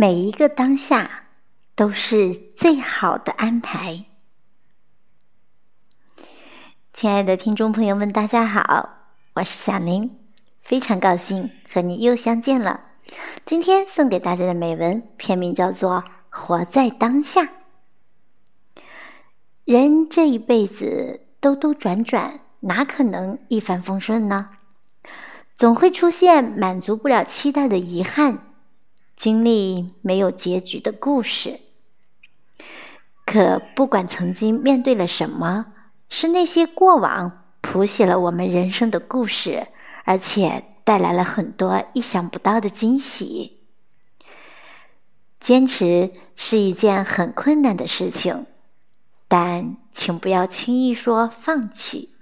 每一个当下都是最好的安排。亲爱的听众朋友们，大家好，我是小林，非常高兴和你又相见了。今天送给大家的美文片名叫做《活在当下》。人这一辈子兜兜转转，哪可能一帆风顺呢？总会出现满足不了期待的遗憾。经历没有结局的故事，可不管曾经面对了什么，是那些过往谱写了我们人生的故事，而且带来了很多意想不到的惊喜。坚持是一件很困难的事情，但请不要轻易说放弃。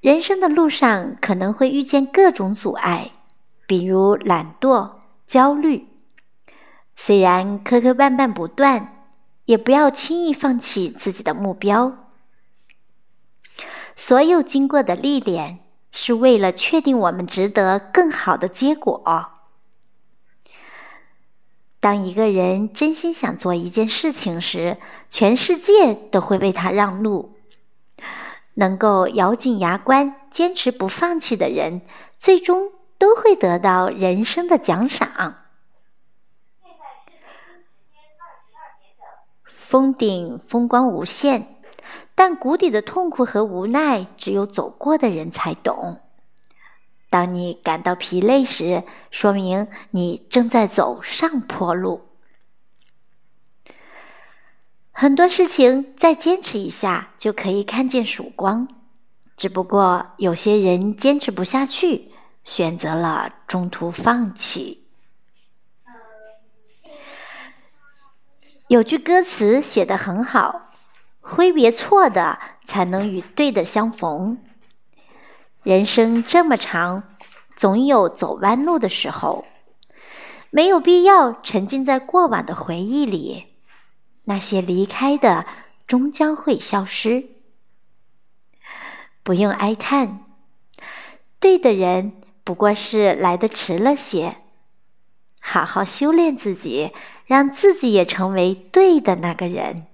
人生的路上可能会遇见各种阻碍，比如懒惰。焦虑，虽然磕磕绊绊不断，也不要轻易放弃自己的目标。所有经过的历练，是为了确定我们值得更好的结果。当一个人真心想做一件事情时，全世界都会为他让路。能够咬紧牙关、坚持不放弃的人，最终。都会得到人生的奖赏。峰顶风光无限，但谷底的痛苦和无奈，只有走过的人才懂。当你感到疲累时，说明你正在走上坡路。很多事情再坚持一下就可以看见曙光，只不过有些人坚持不下去。选择了中途放弃。有句歌词写得很好：“挥别错的，才能与对的相逢。”人生这么长，总有走弯路的时候，没有必要沉浸在过往的回忆里。那些离开的，终将会消失。不用哀叹，对的人。不过是来的迟了些，好好修炼自己，让自己也成为对的那个人，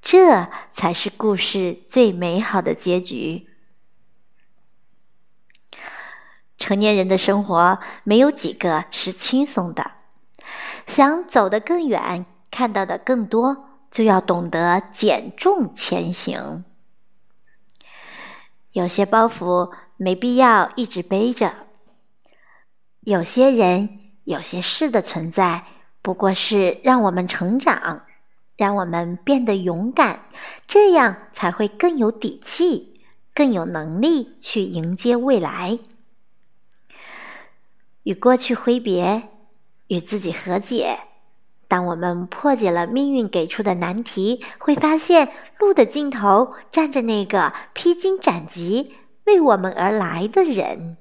这才是故事最美好的结局。成年人的生活没有几个是轻松的，想走得更远，看到的更多，就要懂得减重前行。有些包袱。没必要一直背着。有些人、有些事的存在，不过是让我们成长，让我们变得勇敢，这样才会更有底气，更有能力去迎接未来。与过去挥别，与自己和解。当我们破解了命运给出的难题，会发现路的尽头站着那个披荆斩棘。为我们而来的人，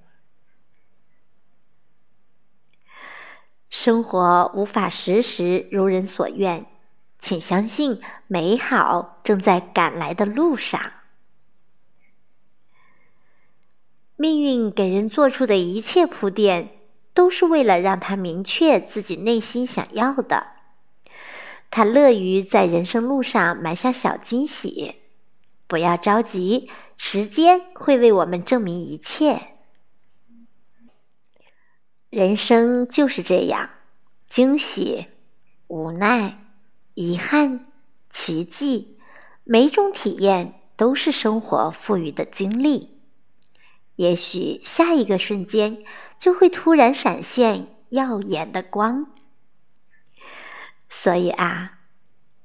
生活无法时时如人所愿，请相信美好正在赶来的路上。命运给人做出的一切铺垫，都是为了让他明确自己内心想要的。他乐于在人生路上埋下小惊喜，不要着急。时间会为我们证明一切。人生就是这样，惊喜、无奈、遗憾、奇迹，每种体验都是生活赋予的经历。也许下一个瞬间就会突然闪现耀眼的光。所以啊，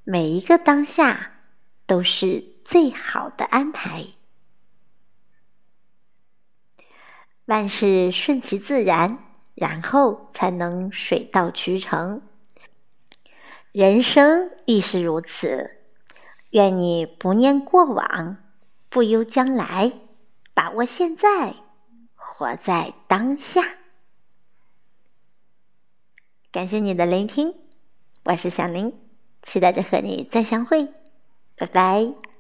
每一个当下都是最好的安排。万事顺其自然，然后才能水到渠成。人生亦是如此。愿你不念过往，不忧将来，把握现在，活在当下。感谢你的聆听，我是小林，期待着和你再相会。拜拜。